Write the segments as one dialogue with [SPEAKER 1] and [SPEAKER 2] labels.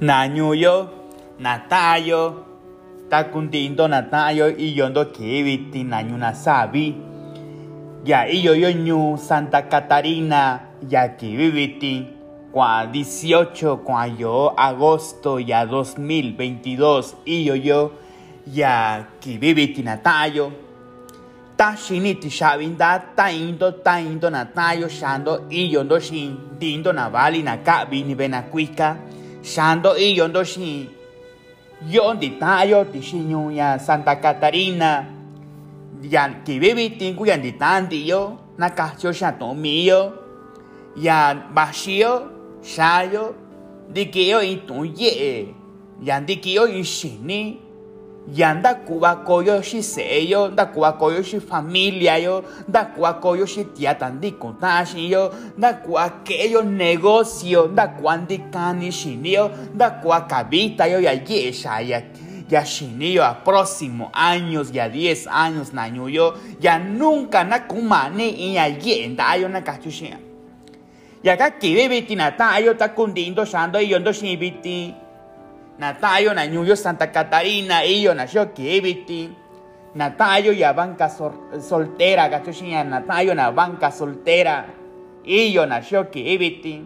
[SPEAKER 1] Nañuyo, Natayo, Takundindo Natayo y yondo kibiti Nañuna Sabi. Ya y yo Santa Catarina, ya kibiti. Kwa 18, kwa yo agosto ya 2022 y yo yo ya kibiti Natayo. Ta shiniti shavinda ta indo ta indo Natayo shando y yondo shin dindo na vali na Shando y yondo shin yondi tayo ya Santa Catarina. Ya kibibi tingu ya di tanti yo nakacho shato mío. Ya bashio shayo dikiyo itu ye. Ya dikiyo ishini. Ya nda kuba koyo shi seyo, nda kuba koyo shi familia yo, nda kuba koyo shi tiatandi kontashi yo, nda kuba keyo negocio, nda kuandi kani shini yo, nda kuba kabita yo ya yesha ya ya shini yo a próximo años, ya 10 años na yo, ya nunca na kumani y ya yenda yo na kachushia. Ya ka kibiti na tayo ta kundindo shando y yondo shibiti. Natayo na Ñuyo Santa Catarina, iyo na kibiti. Natayo ya banca sol- soltera, gachoshinya Natayo na banca soltera. Iyo na yo kibiti.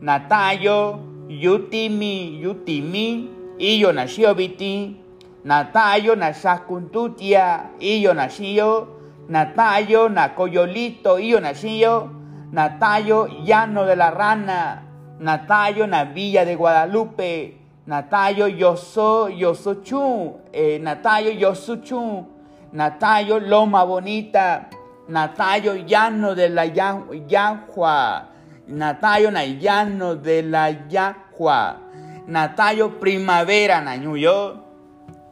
[SPEAKER 1] Natayo yutimi yutimi, iyo na yo biti. Natayo na shakuntutia, iyo na shio. Natayo na coyolito, iyo na shio. Natayo llano de la rana. Natayo na Villa de Guadalupe. Natayo Yoso Yosochu, eh, Natayo Yosuchu, Natayo Loma Bonita, Natayo Llano de la Ya- Yahua, Natayo na Llano de la Yahua, Natayo Primavera Nañuyo,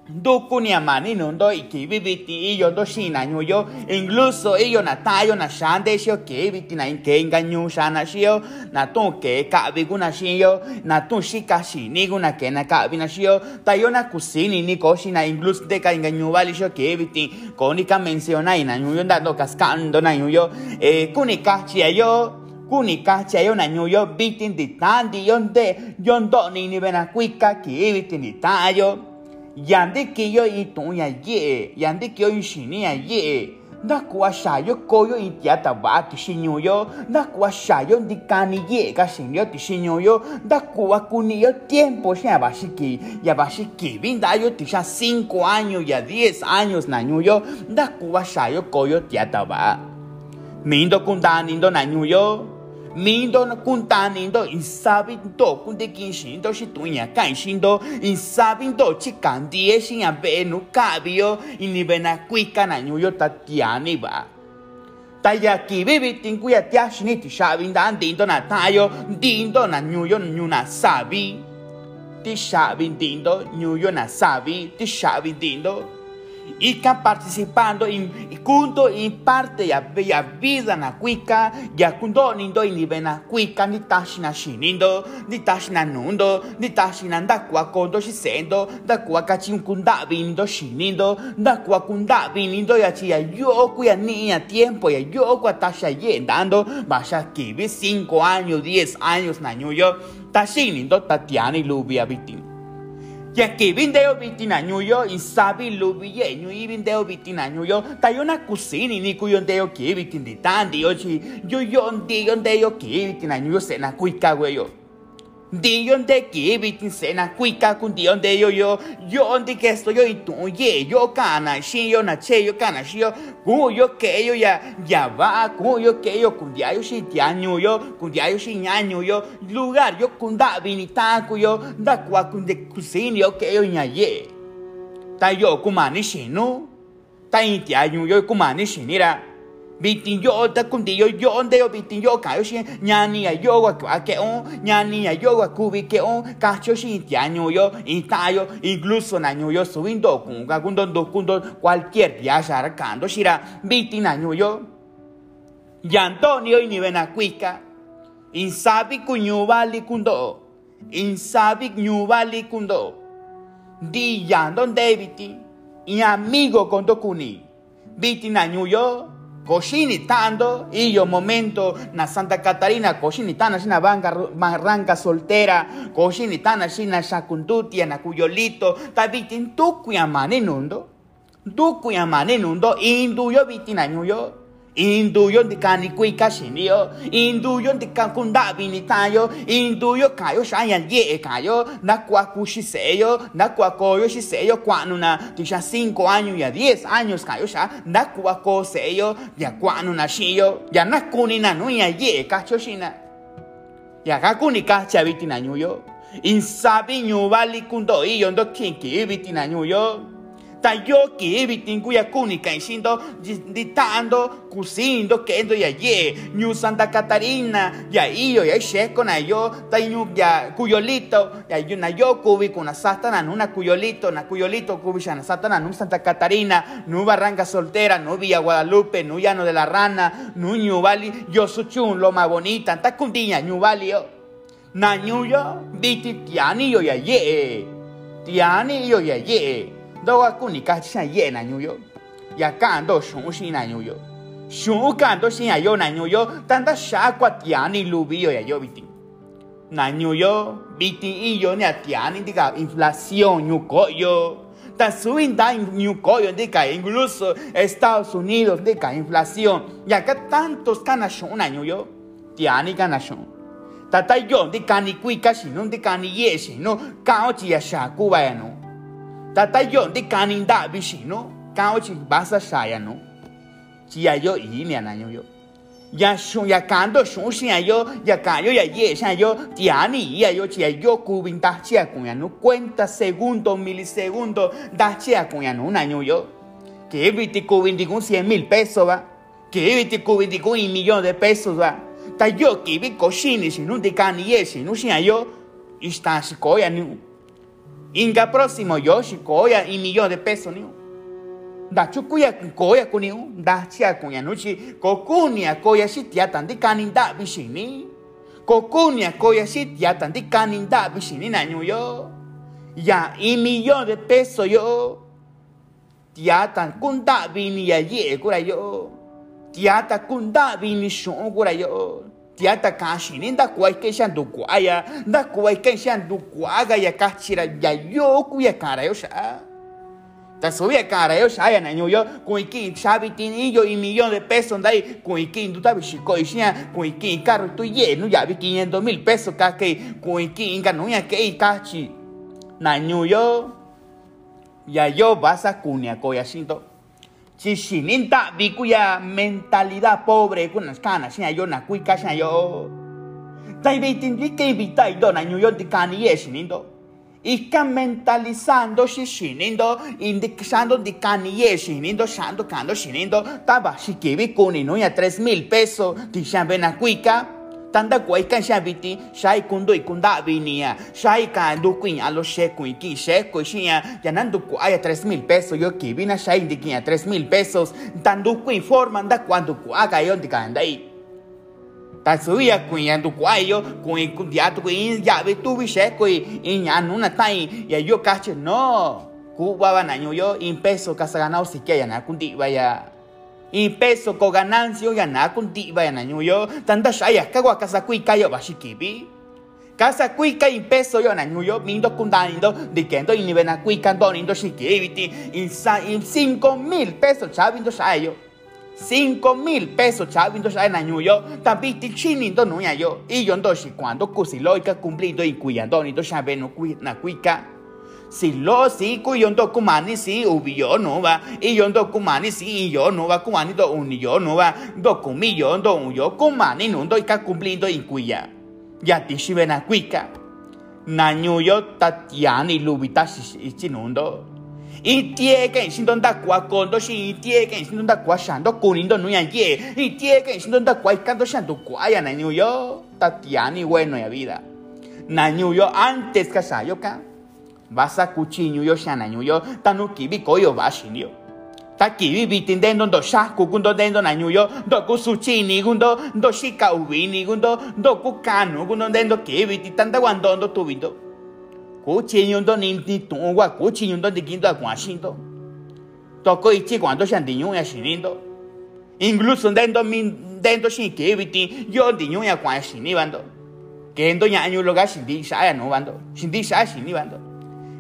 [SPEAKER 1] Duku ni amani nundo ikibibiti iyo ndo shina nyuyo incluso iyo na tayo na shande shio kibiti na inkenga nyu shana shio na tu ke kabi guna shio na tu shika shini guna ke na kabi na shio tayo na kusini ni koshi na incluso de ka inga nyu vali shio kibiti konika menciona ina nyuyo ndando cascando na nyuyo eh kunika chiayo kunika chayo na nyuyo bitin di tandi yonde yondo ni ni bena kuika kibiti ni tayo yande kiyo i tunya ye yande kiyo i shini ya ye nda kuwa shayo koyo i tiata ba ti shinyoyo nda kuwa shayo ndi kani ye ka shinyo ti shinyoyo nda kuwa kuniyo tiempo shin abashiki ya bashiki binda yo ti sha 5 años ya 10 años na nyuyo nda kuwa shayo koyo tiata mindo kundani ndo na nyuyo mindo na kuntani ndo insabi ndo kunde kinshi ndo shitunya kanshi ndo insabi ndo chikandi eshi ya benu kabio inibena kwika na nyuyo tatiani están participando y junto y parte ya ya vida na cuica ya kundo nindo ni bena cuica ni tashina shinindo ni tashina nundo ni tashina nda kwa kondo shisendo nda kwa kachi kunda vinindo shinindo nda kwa kunda vinindo ya chi ya yoku ya ni ya tiempo ya yoku a tasha yendando basha kibi 5 años 10 años na ñuyo tashinindo tatiani lubia vitim que vindeo vitina ñuyo y sabi lubi ye ñu y vindeo vitina ñuyo. Tayo na kusini ni kuyo ndeo ki vitin di tandi yo chi yo yo. ndi yo ndeo ki vitina ñuyo se na kuika weyo ndi yo yo yo yo yo ndi que yo y tu ye yo shi yo na che yo shi yo ku yo que yo ya ya va ku yo que yo kun dia yo shi dia ñuyo kun dia yo shi ña ñuyo lugar yo kun da vinita ku yo da kwa kun de kusini yo que yo ña ye. Ta yo kumani shinu ta ñuyo kumani shinira bitin yo ta kun di yo yo nde yo bitin yo ka yo shi ñani ya yo wa que on. Ñani ya yo wa kubi que on. Ka cho shi dia ñuyo in ta yo. Incluso na ñuyo subindo kun ka kun do kun do cualquier dia sharkando shira bitin na ñuyo ya Antonio y ni benacuica insabi kuñubali kundo insabi kuñubali kundo di yando ndebiti y amigo kondo kuni biti na tanto, y yo momento, na Santa Catarina, cochini tana, na barranca soltera, cochini tana, na Shacuntutia, na Cuyolito, ta vitin tu cuyamane nundo, tu cuyamane nundo, indu vitin añuyo, Induyo di kani kui kashinio, induyo di kakunda binitayo, induyo kayo shayan ye kayo, na kwa kushiseyo, na kwa koyo shiseyo kwanu na tisha 5 años ya 10 años kayo sha, na kwa koseyo, ya kwanu na shiyo, ya na kuni na nuya ye kacho shina. Ya kakuni kacha bitina nyuyo, insabi nyubali kundo iyo ndo kinki bitina nyuyo ta yo ki bitin kuya kuni kaisindo ditando kusindo kendo ya ye. Ñu Santa Catarina ya iyo ya sheko na yo ya kuyolito ya yo na yo kubi kuna satana una kuyolito na kuyolito kubi na satana nu Santa Catarina. Nu Barranca Soltera nu Villa Guadalupe nu Llano de la Rana nu Ñubali yo suchun lo más bonita ta kundiña Ñubali yo. Na ñuyo biti tiani yo ya ye tiani yo ya do wa ku ni ka cha ye na nyu yo ya kan do shun shi na nyu yo shun kan do shi ya yo na nyu yo tan da sha kwa tia ni lu bi yo biti. Na nyu yo biti i yo ni a tia ni di ka inflación nyu ko yo tan subin da nyu ko yo di ka incluso Estados Unidos di ka inflación. Ya ka tantos kana shun na nyu yo tia ni kana shun. Ta ta yo di ka ni kui ka shi no di ka ni ye shi no ka o chi ya sha ku ba ya no tata yo di kanin da bishi no kao basa shaya no chi ya yo yi ni na yo ya shun ya kando shun shi ya yo ya ka yo ya ye sha yo tia ni ya yo chi ya yo ku bin da chi ya kun ya no cuenta segundo milisegundo da chi ya kun ya no na yo que viti ku bin di kun 100 mil pesos va. Que viti ku bin di kun un millón de pesos va. Ta yo ki bi ko shi ni shi no di kan ye shi no shi ya yo está si ko ya ni Inga próximo yoshi koya y millón de pesos ni da chukuya koya kuni da chia kunya nuchi kokunia koya shitia tandi kaninda bishini kokunia koya shitia tandi kaninda bishini na yo. Ya y millón de pesos yo. Tiata kunda bini ya ye kura yo tiata kunda bini shon kura yo tia ta kashi ni nda kuai ke shan du kuaya nda kuai ke shan du kuaga ya kachira ya yo ku ya kara yo sha. Ta so ya kara yo sha ya na yo kui ki shabi tin y millón de pesos ndai kui ki ndu ta bishiko y shia kui ki carro tu nu ya bi 500 mil pesos ka ke kui ki inga nu ya ke kachi na yo ya yo vas a kunia koya shinto si shininta bikuya mentalidad pobre kunas kana sin yo na kuika sin yo. Tai bitin dike invita ido na new york kani ye shinindo Ika mentalizando si shinindo, indicando di kani ye shinindo, shando kando shinindo, taba shikibi kuni no ya 3 mil pesos, di shambe na kuika, tanda kwai kan sha biti shai kundo ikunda vinia shai ka do kuin lo she kuin ki she ko shia ya. Nan do ko aya 3000 pesos yo ki vina shai de ki 3000 pesos. Tandu kuin forma da cuando ko aga yo de kan dai ta suya kuin ya do ko ayo kuin ku dia to kuin ya be tu ko in ya nuna tai ya yo kache no. Ku baba na yo in peso ka sa ganao si que ya na kundi vaya y peso ko ganancia ya na kun ti ba na yo tanda shaya ka wa kasa kui kayo ba shikibi kasa kui ka in peso yo na yo mindo kun danindo de kendo ni bena kui kan donindo shikibi ti in sa in 5 mil pesos chavindo shayo 5 mil pesos chavindo shaya na yo tambi ti chinindo no ya yo. Y yo ndo cuando kusiloika cumpliendo y kuyando ni do shabeno na kuika si lo si ku yon do kumani si ubi yo no va. Y yon do kumani si yo no va. Kumani do un yo no va. Do kumi yo do un yo. Kumani no do ka cumpliendo in kuya ya ti shi bena kuika na nyu yo tatiani lubita shi chi nundo y tie que sin donda kwa kondo shi y tie que sin donda kwa shando kunindo no ya ye. Y tie que sin donda kwa kando shando kwa ya na nyu yo tatiani bueno ya vida. Na nyu yo antes ka sayo ka basa kuchinyu yo shanañu yo tanu kibi koyo bashinyo ta kibi bitindendo ndo shaku gundo dendo nañu yo ndo kusuchini gundo ndo shika ubini gundo ndo kukanu gundo dendo kibi titanda guandondo tubindo kuchinyu ndo ni ni tungwa kuchinyu ndo dikindo akwashindo toko ichi cuando shandiñu ya shinindo incluso dentro min que viti yo di ñuya kwa sin ni bando que endo ña año lo ga sin di sa ya no bando sin di sa sin ni bando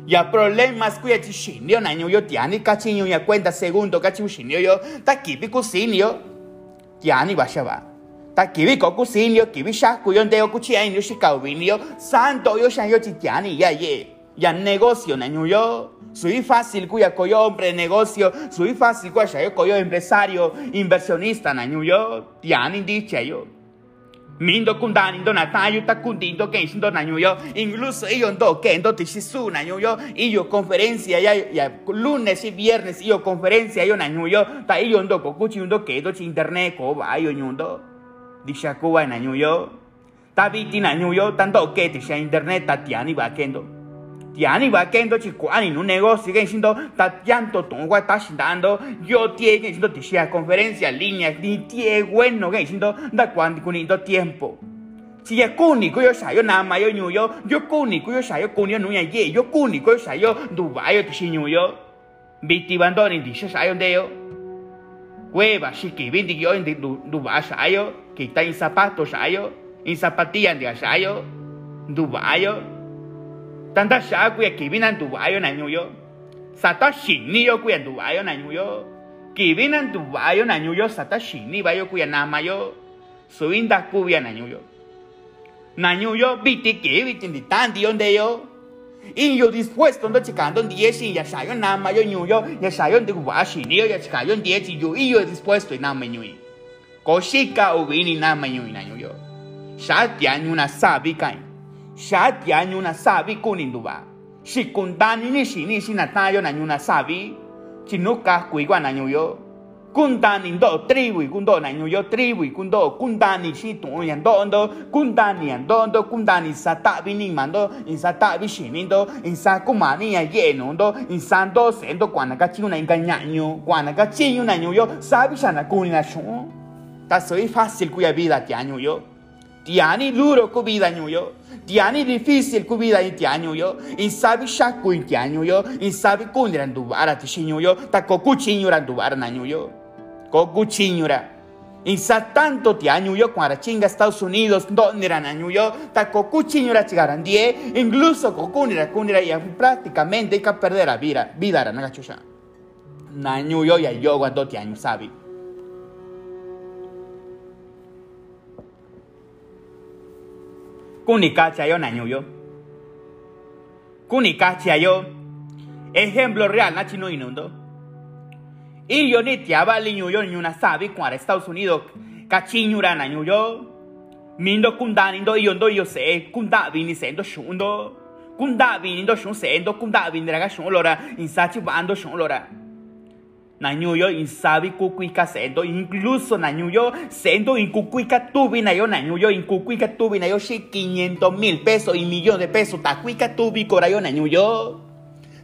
[SPEAKER 1] ya problemas kuya ti sin yo tiani kachi ñuya cuenta segundo kachi sin yo ta sin yo tiani ba sha ba ta kibi yo kibi sha ku yo ndeo ku chi ai yo shi ka win yo santo yo sha yo ti tiani ya ye. Ya negocio na yo. Soy fácil cuya coyo hombre negocio, soy fácil cuya yo coyo empresario, inversionista na yo, tiani dice yo. Mindo kundani ndo na tayo ta kundindo que sindo na yo, incluso ellos ndo que ndo tishisu na yo, y yo conferencia ya ya lunes y viernes y yo conferencia yo na yo, ta ellos ndo kokuchi ndo que do internet ko ba yo nyundo. Disha kuwa na yo. Ta biti na yo tanto que tisha internet ta tiani ba kendo tiani va kendo chi kwani nu negocio que diciendo ta llanto tongua está dando yo tie que diciendo tishia conferencia línea ni tie bueno que diciendo da cuando kunito tiempo si ya kuni yo sayo na ma yo nyu yo kuni yo sayo kuni nu ya ye. Yo kuni yo sayo dubai yo tishi nyu yo biti bandoni dishe sayo ndeo hueva shiki bindi yo en dubai sayo. Que está en zapatos sayo. En zapatillas de sayo. Dubai yo tanta sha kuya kibinan tu ayo na nyuyo sata shini yo kuya tu ayo na nyuyo kibinan tu ayo na shini bayo kuya nama yo suinda kubia na nyuyo na nyuyo biti que biti ndi tanti onde yo y yo dispuesto ando chicando diez y ya sayo nama yo nyuyo ya sayo ndi kubashi ni yo ya diez y yo y yo dispuesto koshika ubini nama nyuyi na tianyu na sabi kain sha tia nyuna sabi kuninduba si kuntani ni si ni si na nyuna sabi chinuka kuigwa na nyuyo kuntani ndo tribu kundo na nyuyo tribu kundo kuntani si tu yando ndo kuntani yando ndo kuntani satabi ni mando in satabi shinindo in sakumani ya yeno ndo in sando sendo kwana ka chiuna engañaño kwana ka chiño na nyuyo sabi sana kunina shun ta soy fácil cuya vida te nyuyo tiani duro ku vida nyuyo tiani difícil ku vida tianyo yo in sabi shaku in tianyo yo in sabi kundiran dubara ti shinyo yo ta ko kuchinyura dubara na yo ko kuchinyura in sa tanto tianyo yo cuando chinga Estados Unidos donde era na yo ta ko kuchinyura chigaran die incluso ko kundira kundira ya prácticamente hay que perder la vida vida ra na gachusha na yo ya yo cuando tianyo sabi Kunika yo naño yo. Kunika yo. Ejemplo real na chino inundo. Y yo ni te yo ni una sabe cuando Estados Unidos cachiñura naño yo. Mindo kunda nindo yo ndo yo sé kunda vini sendo shundo. Kunda vini ndo shun sendo kunda vini raga shun lora insachi bando shun lora na ñuyo insabi kukuika sendo incluso na ñuyo sendo inkukuika tubi na yo na ñuyo inkukuika tubi na yo shi 500 mil pesos y millón de pesos takuika tubi kora yo na ñuyo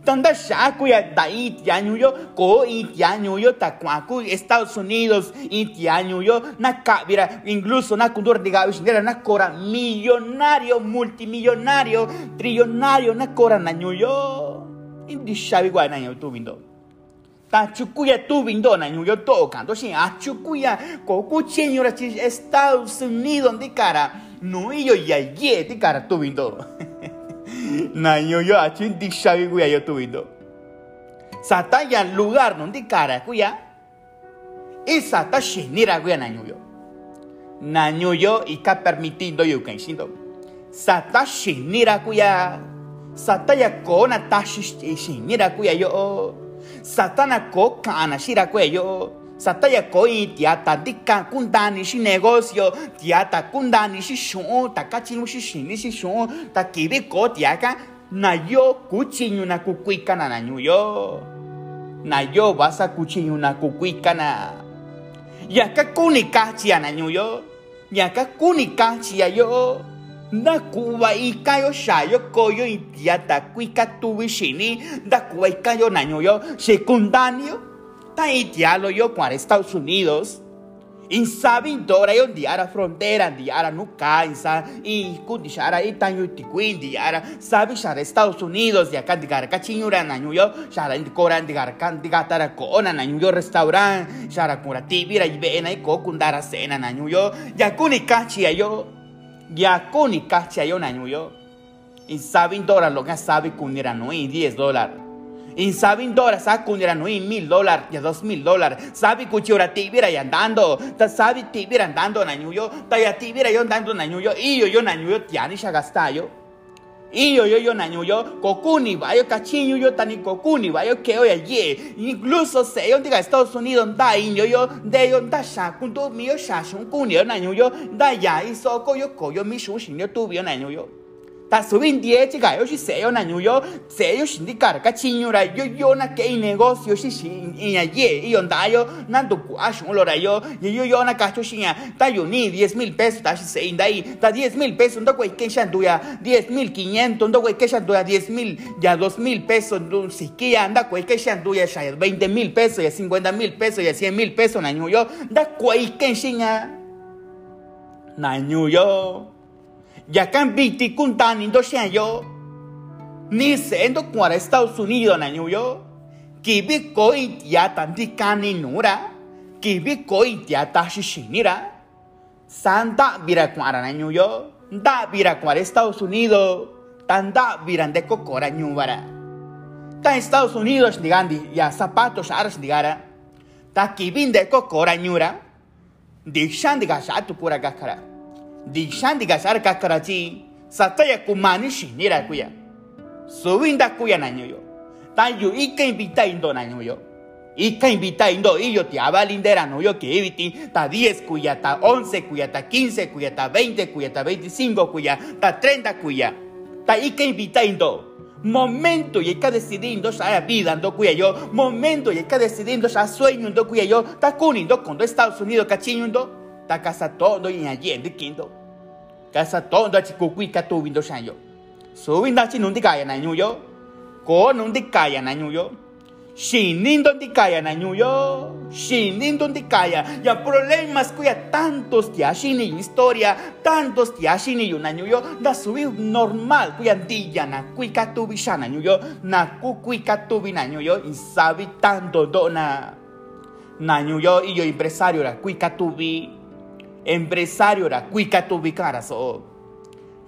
[SPEAKER 1] tanda shakuya da itia ñuyo ko itia ñuyo takwaku Estados Unidos itia ñuyo na kabira incluso na kundur de gabish na kora millonario multimillonario trillonario na kora na ñuyo indi shabi gwa na ñuyo tubindo ta chukuya tu vindo na nyu yo to kan to sin a chenyo ra chi Estados Unidos de cara. No yo ya ye de cara tu vindo na nyu yo a chin di shabi kuya yo tu vindo sata ya lugar no de cara kuya y sata shinira kuya na yo na nyu yo y ka permitindo yo kan sindo sata shinira kuya sata ya ko na ta shinira kuya yo satana ko kana shira cuello sataya ko i tiata dika kundani shi negocio. Tiata kundani shi shon ta kachinu shi shini shi shon ta kibi ko tiaka na yo kuchinyu na kukuika na nanyu yo na yo vas a kuchinyu na kukuika na yaka kuni kachia na nyu yo yaka kuni kachia yo na kuba ikayo shayo koyo itiata kuika tuwi shini. Da kuba ikayo naño yo secundario ta itialo yo para Estados Unidos. Insabidora yo diara frontera diara nuca insa y kundishara y tan yutiquin diara sabi shara Estados Unidos ya kan digara kachinyura na New York shara indi koran digara kan digatara kona na New York restaurant shara kura tibira ibena y ko kundara cena na New York ya kuni kachi yo ya kuni kachi yo na New York insabidora lo que sabe kunira no 10 dólares. In sabin dólares sa kunira no mil dólares ya dos mil dólares. Sabi kuchura tibira ya andando ta sabi tibira andando na ñuyo ta ya tibira yo andando na ñuyo iyo yo na ñuyo tiani sha gastayo iyo yo yo na ñuyo kokuni bayo kachiño yo tani kokuni bayo que hoy ye. Incluso se yo diga Estados Unidos da inyo yo de yo da sha kunto mi yo sha shun kuni yo na ñuyo da ya iso ko yo ko yo mi shun shin yo tu yo na ñuyo ta subin die chica yo si se yo na nyu yo se yo sin chinyo ra yo yo na ke negocio si si in ye y yo nda yo na du kwa shun lo ra yo y yo yo na ka cho sin ya ta yo ni 10 mil pesos ta si se inda ta 10 mil pesos ndo du ya 10 mil 500 ndo du ya 10 mil ya 2 mil pesos du si que ya anda ke shan du ya 20 mil pesos ya 50 mil pesos ya 100 mil pesos na nyu yo da kwai ke shin ya na nyu yo ya kan biti kuntan indo sian yo ni sendo kuara Estados Unidos na nyu yo kibi koi ya tanti kani nura kibi koi ya tashi shinira santa vira kuara na nyu yo da vira kuara Estados Unidos tanda virande kokora nyu vara ta Estados Unidos digandi ya zapatos aras digara ta kibinde kokora nyura di shandiga shatu pura gakara di shandiga sar kakarachi sataya kumani shinira kuya subinda kuya nanyo ta yu ika invita indo nanyo yo ika invita indo y yo te abalindera yo que eviti ta 10 kuya ta 11 kuya ta 15 kuya ta 20 kuya ta 25 kuya ta 30 kuya ta ika invita indo momento y que decidiendo ya vida ando cuya yo momento y que decidiendo ya sueño ando cuya yo. Ta kunindo cuando Estados Unidos cachiño ta casa todo y allende quinto casa todo chi kukui ka tu vindo shan yo so winda chi nundi kaya na nyu yo ko nundi kaya na yo shinin donde kaya na nyu yo shinin kaya ya problemas kuya tantos ti ashini historia tantos ti ashini yo na nyu yo da subi normal kuya dilla na kui ka tu yo na ku kui ka yo isabi tanto do na nyu yo y yo empresario ra kui ka empresario ra kuika tubikara so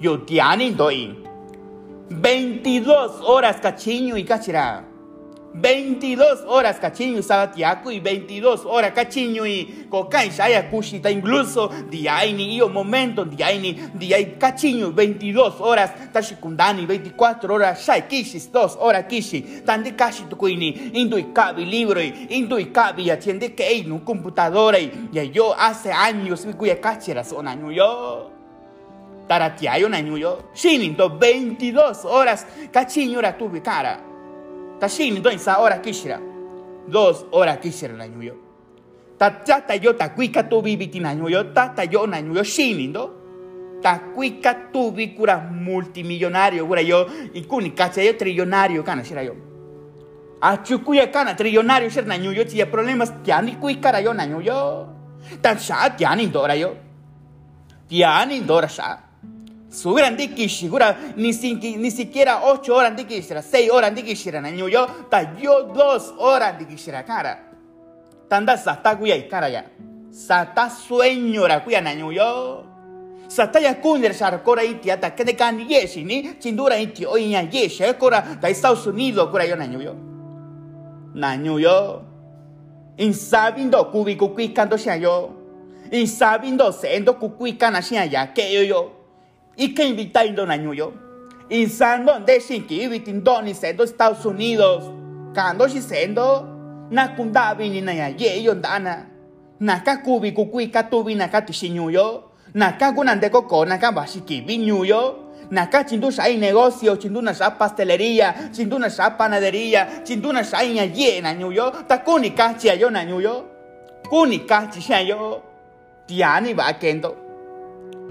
[SPEAKER 1] yo tiani doi 22 horas cachiño y cachira 22 horas cachiño sabatiaco y 22 horas cachiño y cocain shaya kushita incluso diaini y momento diaini diai cachiño 22 horas tashikundani 24 horas shai kishis 2 horas kishi tandi kashi tukuini indui cabi libro indui cabi atiende que hay un computadora y yo hace años vi cuya cachera son año yo taratiayo año yo shinindo 22 horas cachiño ra tuve cara ta shini do isa ora kishira dos ora kishira na nyuyo ta chata yo ta kuika tu bibiti na nyuyo ta ta yo na nyuyo shini do ta kuika tu bikura multimillonario gura yo ikuni kacha yo trillonario kana shira yo. A chukuya kana trillonario shira na nyuyo ti problemas tiani kuika ra yo na nyuyo ta sha tiani dora yo. Tiani dora sha Subir de kishigura ni, ni siquiera 8 horas de kishira, 6 horas de kishira na yo, ta yo 2 horas de kishira cara. Tanda sata kuya ikara ya. Sata sueño ra kuya na yo. Sata ya kunder shar kora iti ata kene kan yeshi ni chindura iti o inya yeshi kora ta Estados Unidos kora yo na yo. Na yo. Insabindo kubi kukui kando shia yo. Insabindo sendo kukui kana shia ya ke yo yo. ¿Y qué invitando na ñuyo? Insando de shinki invitando ni sendo Estados Unidos. Kando shi sendo na kunda bini na ya ye yo ndana. Na ka kubi kukui ka tubi na ka tishi ñuyo. Na ka gunande koko na ka bashiki bi ñuyo. Na ka chindu shai negocio, chindu na sha pastelería, chindu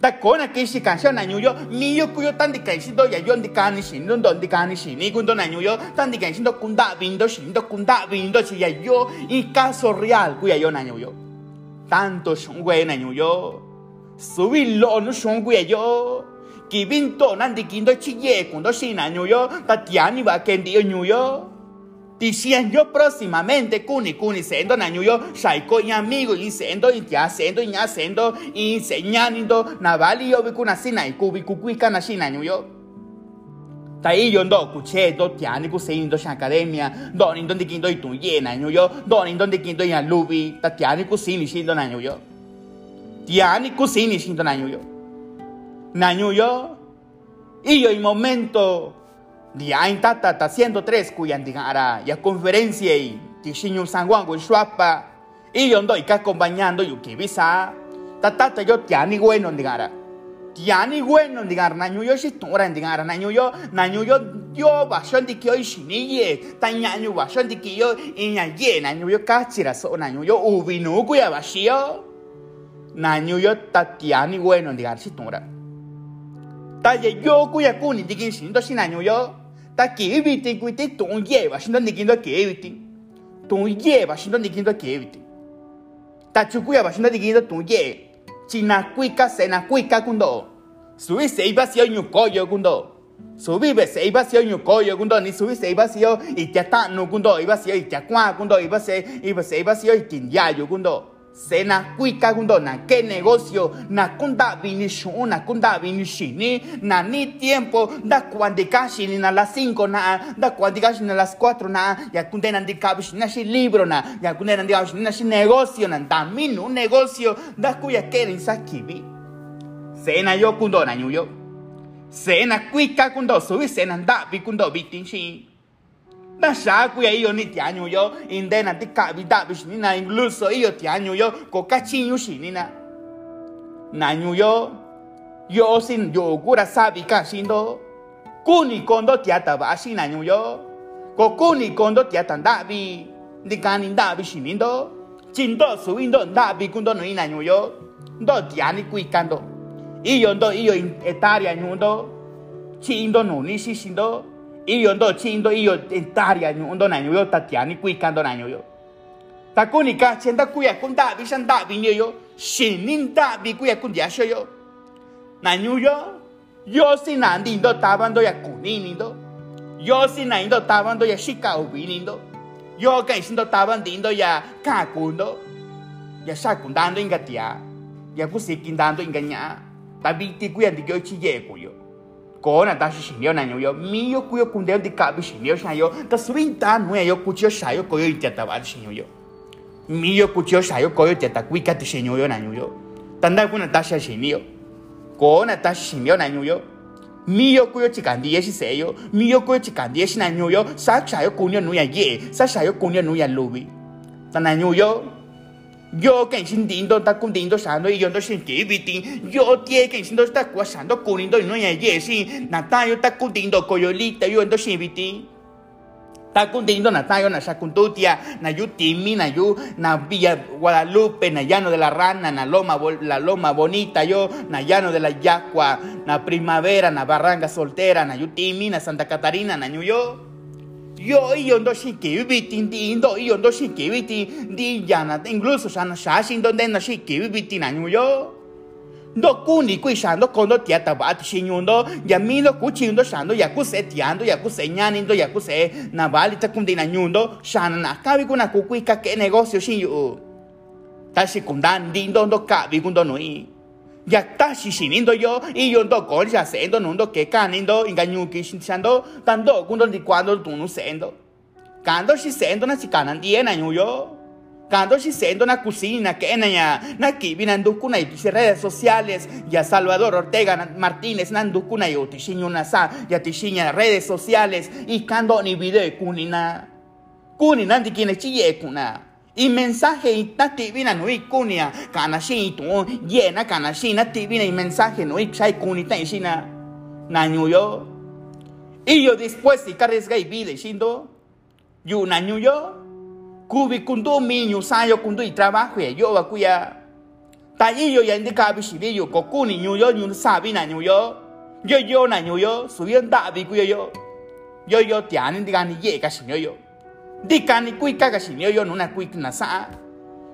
[SPEAKER 1] da kuba kabita kayo ya yesa ya nuyo chikona ke shita shandayo na nyuyo miyo kuyo ndika kunde ndika bishini insaki bi insaki bi kunde ndika bishini yo ndatia koyo kunyo tishinyo ibi ndanya koyo kunyo tishinyo ibi da kona ke shi kan na nyuyo miyo kuyo tan ndika shindo ya yo ndika ni shindo ndo ndika ni shini kundo na nyuyo tan ndika shindo kunda bindo shindo kunda bindo chi ya yo in caso real kuya yo na nyuyo. Tanto shungwe na nyuyo subi lo no shungwe yo kibinto nandi kindo chiye kundo shina nyuyo tatiani va kendi nyuyo diciendo próximamente kuni kuni sendo na nyuyo shaiko y amigo y sendo y ya sendo y ya sendo y enseñando na vali yo bikuna sina y kubi kukuika na shina nyuyo ta iyo ndo kuche do tiani ku sei ndo shan academia do ni ndo dikindo y tu ye na nyuyo do ni ndo dikindo ya lubi ta tiani ku sini shindo na nyuyo tiani ku sini shindo na nyuyo Nañuyo, y yo en momento de ain tata ta 103 cuyan digara ya conferencia y tishinyo San Juan con shuapa y yo y ka acompañando yo que visa. Ta tata yo tiani bueno digara tiani bueno digara nañuyo si tora digara nañuyo nañuyo yo ba shon di kyo shini ye ta nyanyu ba shon di kyo y nya ye nañuyo ka chira so nañuyo ubinu kuya ba shio nañuyo ta tiani bueno digara si tora ta ye yo ku ya ku ni digin shin do shin yo ta ki bi ti ku ti tong ye ba shin do digin do ke bi ti tong ye ba shin do digin do ke bi ti ta chu ku ya ba shin do digin do tong ye chi na ku ka se na ku ka kun do su bi se ba si yo nyu ko yo kun do su bi be se ba si yo nyu ko yo kun do ni su bi se ba si yo i ta ta no kun do i ba si yo i ta kwa kun do i ba se i ba se ba si yo i tin ya yo kun do se na kuika gundo na qué negocio na kunda vini shu na ni tiempo. Da cuandikashi ni na las 5 na da cuandikashi na las 4 na ya kunde na ndikabishi na shi libro na ya kunde na ndikabishi na shi negocio na da minu negocio. Da kuya keren sakibi. Se na yo kundo na nyuyo se na kuika kundo subi se na ndabi kundo bitin shi na shaku ya hiyo ni tianyo yo indena ti kabida bishnina incluso hiyo tianyo yo ko kachinyo shinina nanyo yo yo sin yo gura sabi ka shindo kuni kondo tiata ba shina nyo yo ko kuni kondo tiata ndabi ndikani ndabi shinindo chindo subindo ndabi kundo no ina nyo yo ndo tiani kuikando iyo ndo iyo etaria nyundo chindo no ni shishindo iyo ndo chindo iyo entaria ndo na yo tatiani kuikando na yo takuni ka chenda kuya kunda bi shanda bi yo shinin da bi kuya kundia yo na yo yo si na ndi ndo tabando ya kunini ndo yo si na ndo tabando ya shika ubini ndo yo ka isindo tabando ndo ya kakundo ya shakundando ingatia ya kusikindando inganya tabiti kuya ndigyo chiye kuyo kona ta shi shinyo na yo mi yo kuyo kunde di ka bi shinyo sha yo ta subin ta no yo kuchio sha yo koyo ite ta ba shinyo yo mi yo kuchio sha yo koyo te ta kuika ti shinyo yo na yo tanda kuna ta sha shinyo kona ta shinyo na yo mi yo kuyo chikandi yeshi seyo mi yo kuyo chikandi yeshi na yo sa sha yo kunyo no ya ye sa sha yo kunyo no ya lubi ta na yo yo que sin dindo está con dindo sando y yo no que vitin yo tie que sin está cuasando con dindo y no ya yesi nata yo está con dindo coyolita yo ando sin vitin está con dindo nata yo na sacuntutia na yu timi na yu na Villa Guadalupe na llano de la rana na loma la loma bonita yo na llano de la yacua na primavera na barranga soltera na yu na Santa Catarina na yo yo iyo ndo shiki biti ndi ndo iyo ndo shiki biti ndi yana incluso sana shashi ndo ndena shiki biti na yo ndo kuni kui shando kondo tiata bat shinyundo ya mindo kuchindo shando ya kuse tiando ya kuse nyani ndo ya kuse na bali ta kundi na nyundo shana na kabi kuna kukui ka ke negocio shinyu tashi kundan dindo ndo kabi kundo nui ya ta shishinindo yo y yo ndo kol ya sendo nundo que canindo inganyuki shando tando kundo di cuando tu no sendo kando shi sendo na chikanan die na yo. Kando shi sendo na cocina que ya na kibi na nduku na redes sociales ya Salvador Ortega Martínez na nduku na yo tishinyo na sa ya tishinya redes sociales y kando ni video kunina kunina ndikine chiye kuna y mensaje y ta tibina no ikunia kana shi tu yena kana shi na tibina y mensaje no iksai kuni ta shina nañu yo y yo después si carrezga y vida siendo yo nañu yo cubi kundu miñu sayo kundu y trabajo yo va cuya. Ta y yo ya indica bishiri yo kokuni ñu yo ñu sabi nañu yo yo yo nañu yo subiendo davi cuya yo. Yo yo ni ye ka sinyo yo diga ni cuica ka sinyo yo nuna cuica na sa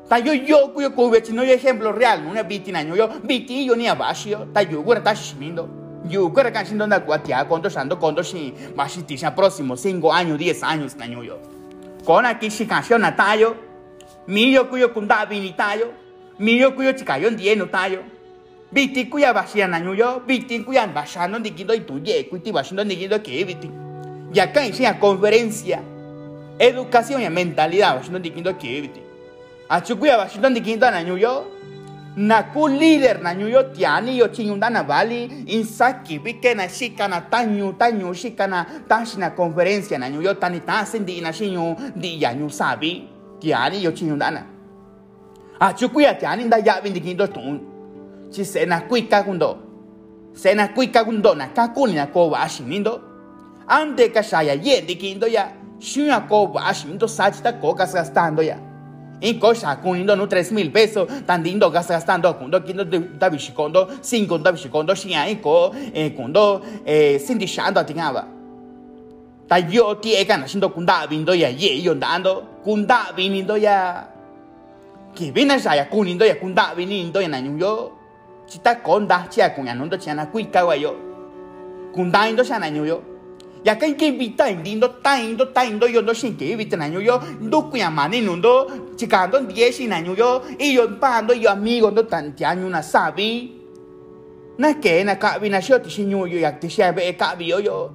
[SPEAKER 1] ta yo yo cuyo cube chino yo ejemplo real nuna biti nañu yo biti yo ni abashio ta yo gura ta shimindo. Yo gura ka shindo na cuatia kondo sando kondo shi mashi ya próximo 5 años 10 años nañu yo kona ki shi canción na tayo mi yo cuyo kunda vini tayo mi yo cuyo chikayo ndie no tayo. Biti kuya bashia nañu yo biti kuya bashando ndikindo ituye kuiti bashindo ndikindo ke biti. Y acá enseña conferencia, educación y mentalidad. Washington dikindo kibiti. Achukuya Washington dikindo na New York. Na ku líder na New York tiani yo chinyunda na bali insaki bike na shika na tanyu tanyu shika na tashi na conferencia na New York tani tasin di na shinyu di ya nyu sabi tiani yo chinyunda na. Achukuya tiani nda ya bin dikindo tun. Chi se na kuika kundo. Se na kuika kundo na kakuni na ko wa shinindo ante ka shaya ye dikindo ya shuya ko bash mindo sachita ko kas gastando ya. In ko sha kunindo no 3 mil pesos tan dindo gas gastando kundo kindo da bishikondo 5 da bishikondo shia in ko eh kundo eh sindi shando tingaba ta yo ti e kana shindo kunda bindo ya ye yo dando kunda binindo ya. Que vina shaya kunindo ya kunda binindo ya nanyu yo. Chita konda chia kunya nondo chiana kuika wa yo. Kunda indo sha nanyu yo ya kan ke vita indindo ta indo indo yo no shin ke vita na yo ndo kuya mani nundo chikando diesi na yo y yo pando yo amigo ndo tantiaño na sabi na ke na ka vi na sho ti shin yo ya ti sha be ka vi yo yo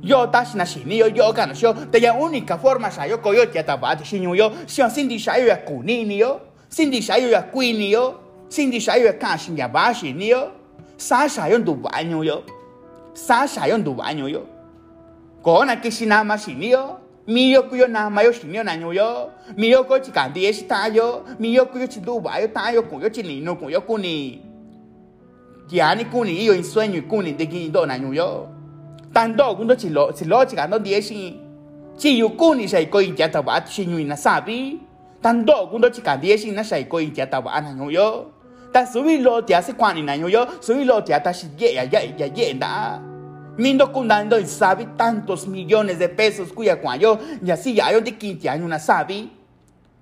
[SPEAKER 1] yo ta shi na shi ni yo yo ka sho te ya única forma sa yo ko yo ti ta ba ti shin yo sho sin di sha yo ya ku ni ni yo sin di sha yo ya ku ni yo sin di sha yo shin ya ba shi ni yo sa sha yo ndu ba yo sa sha yo ba yo kona kishi nama shinio miyo kuyo nama yo shinio na yo miyo ko chikandi eshi tayo miyo kuyo chiduba yo tayo kuyo chinino kuyo kuni. Yani kuni iyo en sueño y kuni de gindo na yo. Tando kundo chilo chilo chikando dieshi chiyu kuni shai ko in jata ba shinyu na sabi. Tando kundo chikandi eshi na shai ko in jata ba na yo. Ta subi lo te hace kwani na yo subi lo te ata shi ye ya ya ya ye da Mindo kundando y sabi tantos millones de pesos cuya cuando y así ya yo de 15 años una sabi.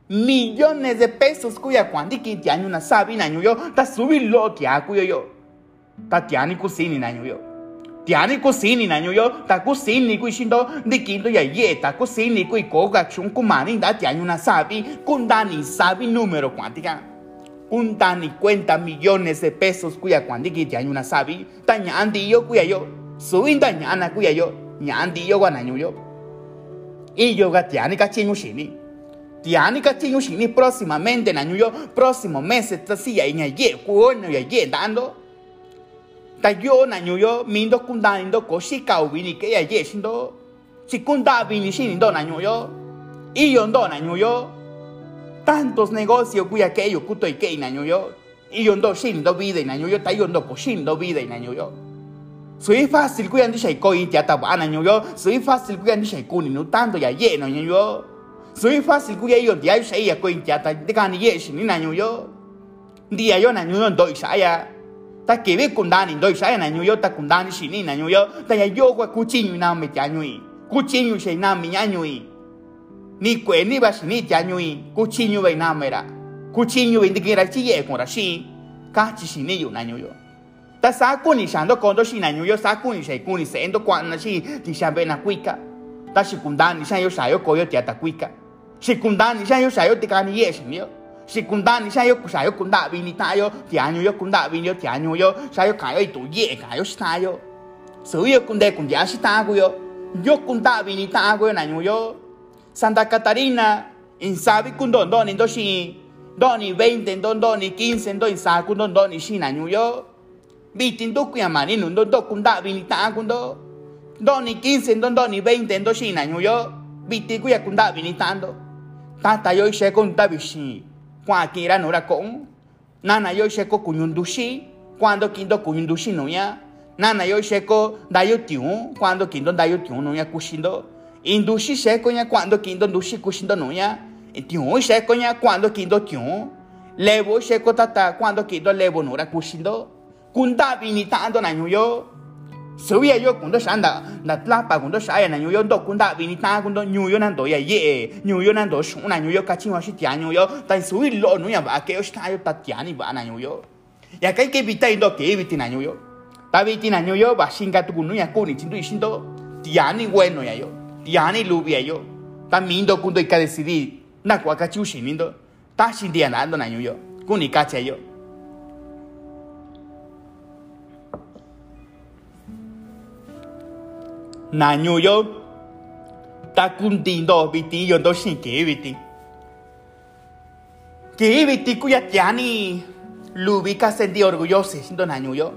[SPEAKER 1] Millones de pesos cuya cuando de 15 años una sabi na yo ta subi lo que cuyo yo. Ta tiani kusini na yo. Tiani kusini na yo ta kusini kui shindo de quinto ya ye ta kusini kui koga chung kumani da tiani una sabi kundani sabi número cuántica. Kundani cuenta millones de pesos cuya cuando de 15 años una sabi ta ñandi yo cuya yo suinda ñana kuya yo ñandi yo gana yo. Y yo ga tiani ka chinyu shini tiani ka chinyu shini próximamente na yo próximo mes ta si ya ña ye ku no ya ye dando. Ta yo na yo mindo kunda indo ko shika ubini ke ya ye shindo chikunda bini shini do na yo. Y yo ndo yo. Tantos negocios kuya ke yo kuto y ke na yo. Y yo ndo shindo vida na yo ta yo ndo ko shindo vida na yo Soy fácil kuya ndi shay ko yin ya taba ana nyo yo. Soy fácil kuya ndi shay ko ni no tanto ya ye no nyo yo. Soy fácil kuya yo dia shay ya ko yin ya ta de kan ye shi ni na nyo yo. Dia yo na nyo yo ndo shay ya. Ta ke be kun dani ndo shay na nyo yo ta kun dani shi ni na nyo yo. Ta ya yo kwa ku chi nyu na me ya nyo yi. Ku chi nyu shay na mi ya nyo yi. Ni kwe ni ba shi ni ya nyo yi. Ku chi nyu bai na me ra. Ku chi nyu bai ndi ke ra chi ye ko ra shi. Ka chi shi ni yo na nyo yo. Ta sa kuni shando kondo shi na nyuyo sa kuni shai kuni se endo kwa na shi ti shambe na kuika ta shi kundani shan yo shayo koyo ti ata kuika shi kundani shan yo shayo ti kani yeshi niyo shi kundani shan yo shayo kunda bini tayo ti anyo yo kunda bini yo ti anyo yo shayo kayo itu ye kayo shi tayo so yo kunde kundia shi tago yo. Yo kunda bini tago yo na nyuyo Santa Catarina insabi kundo ndoni ndo shi ndoni 20 ndo ndoni 15 ndo insa kundo ndoni shi na nyuyo Vitin do kuya mani nun do do kunda bini ta kundo. Do ni 15, do do ni 20, do shina nyu yo. Viti kuya kunda bini tando. Tata yo she con ta bishi. Kwa kira no ra con. Nana yo she ko kunyundushi. Cuando kindo kunyundushi no ya. nana yo sheko dayo tiu cuando kindo dayo tiu no ya kushindo indushi sheko nya cuando kindo ndushi kushindo no ya tiu sheko nya cuando kindo tiu levo sheko tata cuando kindo levo no ra kushindo kunda bini tando na yo Suya yo kundo shanda na tlapa kundo shaya na yo ndo kunda bini ta kundo yo na ndo ya ye yo na ndo shu na yo kachi wa shi tia yo ta sui lo no ya ba ke yo sta yo ta tia ni ba na yo ya kai ke bita ndo ke biti na yo ta biti na yo ba shinga tu kuno ya ko ni chindu ishindo tia ni bueno ya yo tia ni lubi ya yo ta mindo kundo ika decidir na kwa kachi ushi nindo ta shindia na ndo na yo kuni kacha yo na nyu yo ta kun tin do bi ti yo do shin ke bi ti ke bi ti ku ya tiani lu bi ka senti orgulloso sindo na nyu yo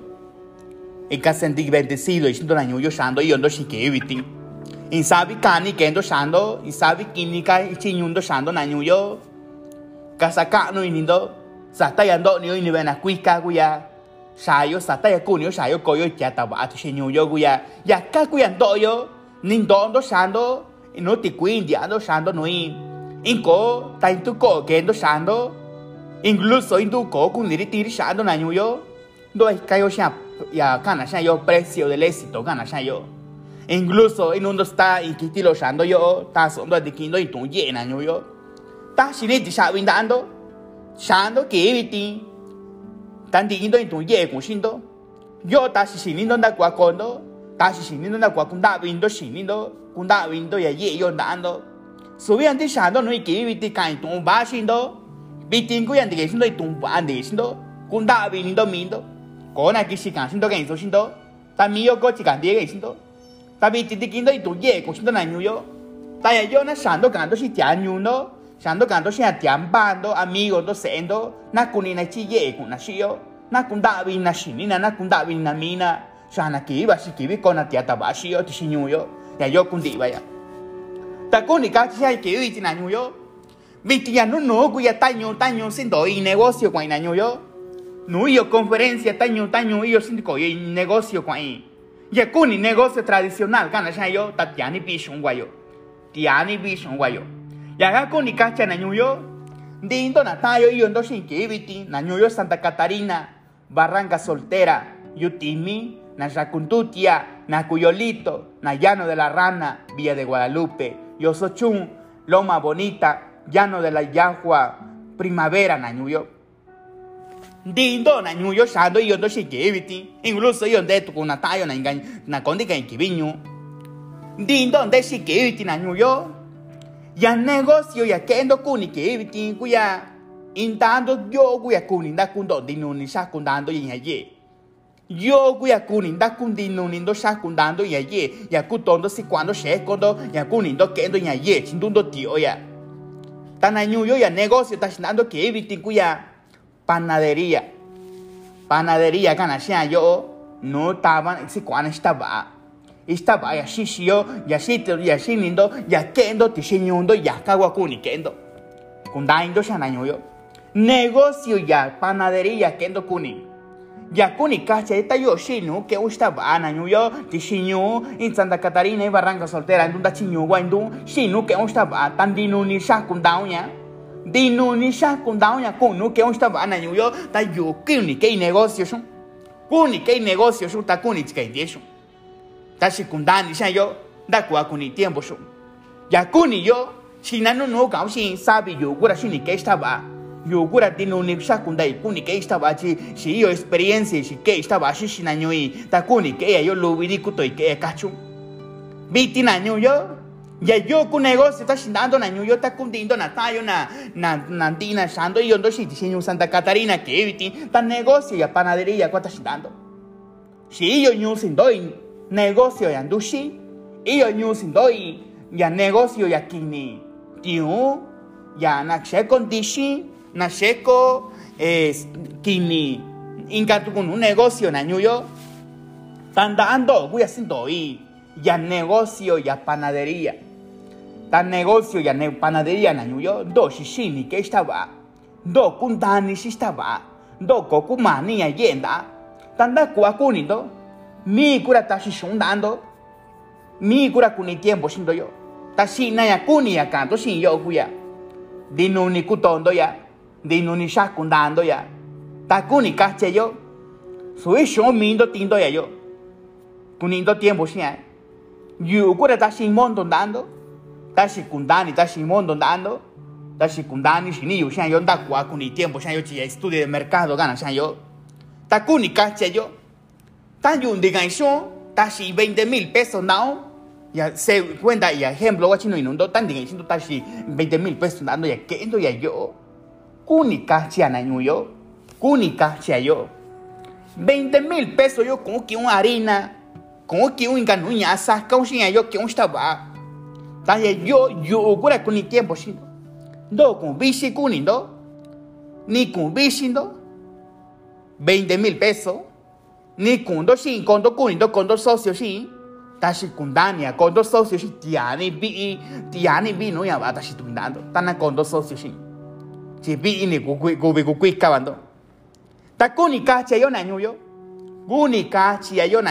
[SPEAKER 1] e ka senti bendecido sindo na nyu yo shando yo do shin ke bi ti in sabi kani kendo shando in sabi kini ka ichi nyundo shando na nyu yo kasaka no inindo sa ta yando ni ni bena kuika ku ya sayo sa ta ku ni sayo ko yo ya ta ba tu shinyo yo gu ya ya ka ku ya do yo nin do ndo sando no ti ku india ndo sando no in in ko ta in tu ko ke ndo sando incluso in tu ko ku ni ri ti sando na nyu yo do es ka yo sha ya kana sha yo precio del éxito kana sha yo incluso in uno sta in kiti lo sando yo ta so ndo di kindo in tu ye na nyu yo ta shi ni ti sha win dando sando ke bi ti tan di indo intu ye ku shindo yo ta si shinindo nda kwa kondo ta si shinindo nda kwa kunda vindo shinindo kunda vindo ya ye yo dando subi anti shando no iki viti kai tu ba shindo viti ku yan dige shindo tu ba ande shindo kunda vindo mindo kona kishi kan shindo gen so shindo ta mi yo ko chi kan die gen shindo ta viti di kindo itu ye ku shindo na nyu yo ta ya yo na shando kan do shi tia shando kanto shi atiambando amigo do sendo na kuni na chi ye kuna shi yo na kunda bi na shi ni na na kunda bi na mina. Shana ki ba shi ki bi kona tia ta ba shi yo ti shi nyu yo ya yo kundi ba ya. Ta kuni ka chi ai ki wi ti na nyu yo mi ti ya no no ku ya taño taño sin do y negocio kwa ina nyu yo no yo conferencia taño taño yo sin ko y negocio kwa i ya kuni negocio tradicional kana sha yo ta tiani bi shung wa yo. Tiani bi shung wa yo yaga kuni kacha na dindo na tayo iyo ndo shinkibiti na ñuyo Santa Catarina. Barranca Soltera Yutimi na Yakuntutia na Cuyolito na Llano de la Rana Villa de Guadalupe. Yosochun Loma Bonita Llano de la Yahua Primavera na ñuyo dindo na ñuyo shando iyo ndo shinkibiti incluso iyo ndetu kuna tayo na na kondi ka inkibiñu dindo nde shinkibiti na ñuyo ya negocio ya kendo kuni biti kuya. Intando yo kuya kuni nda kundo dinuni sha kundando ya ye. Yo kuya kuni nda kundinuni ndo sha kundando ya ye. Ya kutondo si cuando she kondo ya kuni ndo kendo ya ye chindundo tio ya. Tana yo ya negocio ta shinando ke biti kuya. Panadería. Panadería kana yo. No estaban si cuando estaba estaba ya shishio ya shito ya shinindo ya kendo tishinyundo ya kawakuni kendo kundaindo shanañoyo negocio ya panadería kendo kuni ya kuni kacha esta yo shinu que estaba anañoyo tishinyu en Santa Catarina y Barranca Soltera en dunda chinyu guaindu shinu que estaba tan dinuni shakundaunya dinuni shakundaunya kunu que estaba anañoyo ta yo kuni que negocio shun kuni que negocio shun ta kuni indieshun tashi kundani sha yo da kwa kuni tiempo shu ya kuni yo china no no gao xin sabi yo gura shuni que estaba yo gura dino ni sha kundai kuni que estaba chi si yo experiencia si que estaba shi shina nyoi ta kuni yo lo vidi kuto y que kachu. Viti na nyu yo ya yo ku negocio ta shinando na nyu yo ta kundindo na tayo na na na dina shando yo ndo shi ti Santa Catarina que viti ta negocio ya panadería kwa ta shinando si yo nyu sin doi negocio ya ndushi iyo nyusi ndoi ya negocio ya kini. Tiu ya na sheko ndishi na sheko eh, kini. Inka tukun un negocio na nyuyo tandando guya sindoi ya negocio ya panadería. Ta negocio ya ne panadería na nyuyo do shishini que estaba do kundani estaba do kokumani ya tanda kuakuni do mi cura ta si dando mi cura kuni tiempo sindo yo. Ta si na ya kuni ya canto sin yo kuya di nuni kutondo ya. Di nuni shakundando ya. Ta kuni kache yo. Sui shon mindo tindo ya yo. Kunindo tiempo sin ya yu cura ta si mondo dando ta si kundani ta si mondo dando ta si kundani si ni yo sian yo nda kwa kuni tiempo sian yo chi estudio de mercado gana sian yo ta kuni kache yo yun de gaishon ta si 20 mil pesos now ya se cuenta y ejemplo wa chino inundo tan de gaishon ta si 20 mil pesos dando ya que endo ya yo kuni kache na yo kuni kache yo 20 mil pesos yo con que una harina con que un enganuña saca un sin yo que un estaba ta yo yo cura kuni tiempo sino do. Con bici cunindo ni con bici do 20 mil pesos ni socios sí ta si con Dania con dos socios sí tiani bi tiani bi no ya va ta si tu dando tan con dos socios sí. Si bi ni cu cu cu cu cu cavando ta kuni kachi yo na yo. Kachi yo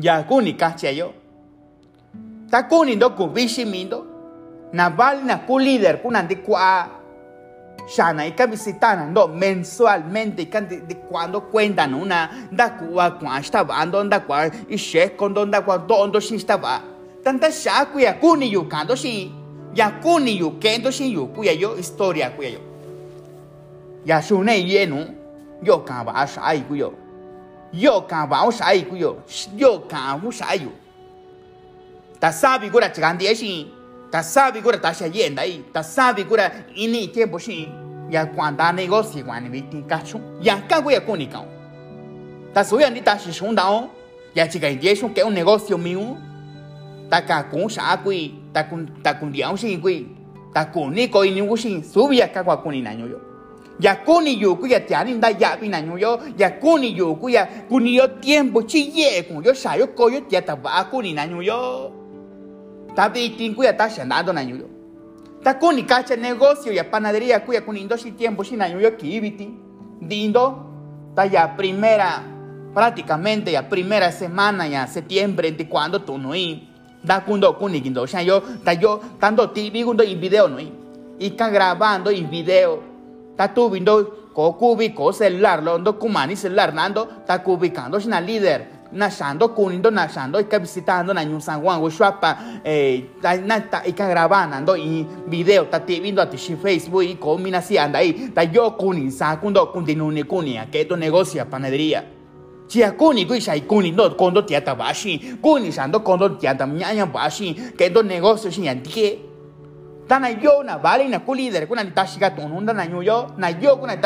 [SPEAKER 1] ya kuni kachi yo. Ta kuni do con bici mindo. Na vale na ika de, ishe kondo da kwa dondo shi estaba tanta sha ku ya kuni yu kando shi ya kuni yu kendo shi yu ku ya yo historia ku ya yo ya shune yenu yo ka ba sha ai ku yo yo ka ba sha ai ku yo yo ka hu sha yu ta sabi gura chigandi shi ta sabe gura ta xa yenda aí ta sabe gura ini tempo xin ya kwanda negocio kwani viti kachu ya kago ya kuni kau ta suya ni ta xi shun dao ya chica indie shun que un negocio mío ta ka kun sa kui ta kun ta kun xin kui ta kun ni ko ini wu xin subi ya kago kuni na yo. Ya kuni yo ku ya tiani nda ya bi na yo ya kuni yo ku ya kuni yo tiempo chi ye kun yo sa yo yo ya ta ba kuni yo Tabi tinkuya ta shandando na ñuyo. Ta kuni kacha negocio ya panadería kuya kunindo si tiempo si na ñuyo kibiti. Dindo ta ya primera prácticamente ya primera semana ya septiembre de cuando tú no y da kundo kuni kindo shan yo ta yo tando ti gundo in video no y y ka grabando in video ta tu vindo ko kubi ko celular lo kumani celular nando ta kubicando sina líder nashando kunindo nashando ika visitando na New San Juan Huachuapa eh ta ika grabando y video ta ti vindo ati Facebook y comina si anda ahí ta yo kuni sa kundo kundi nuni kuni que tu negocio panadería. Chia kuni kui shai kuni no kondo tiata bashi kuni shando kondo tiata nyanya bashi tu negocio shi yantie tana yo na vale na ku líder kuna tashi ga tonunda na yo na yo kuna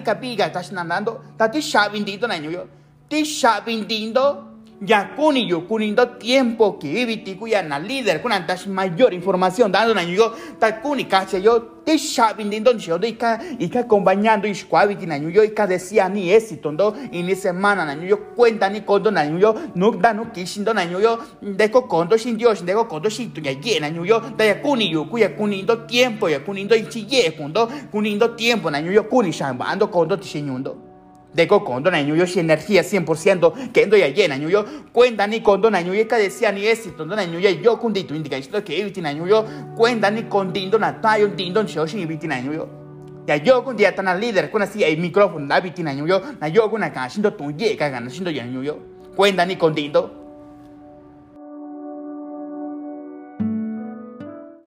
[SPEAKER 1] kapiga tashi nandando tati shabindito na yo ti shabindindo ya kuni yo kunindo tiempo que viviti kuya na líder kuna tashi mayor información dando na yo ta kuni kache yo ti shabindindo yo ika ika acompañando y squaviti na yo ika decía ni éxito ndo y ni semana na yo cuenta ni kondo na yo no da no kishindo na yo deko kondo shin dios deko kondo shin tu ya ye na yo da ya kuni yo kuya kunindo tiempo ya kunindo ichi ye kundo kunindo tiempo na yo kuni shambando kondo tishinyundo Deco kondo na ñuyo si energía 100% que endo ya llena ñuyo cuenta ni kondo na ñuyo ka decía ni éxito ndo na ñuyo yo kundito indica esto que eviti na ñuyo cuenta ni kondindo na tayo dindo ncho shi eviti na ñuyo ya yo kundi ya tana líder kuna si el micrófono na eviti na ñuyo na yo kuna ka shindo tu ye ka gana shindo ya ñuyo cuenta ni kondindo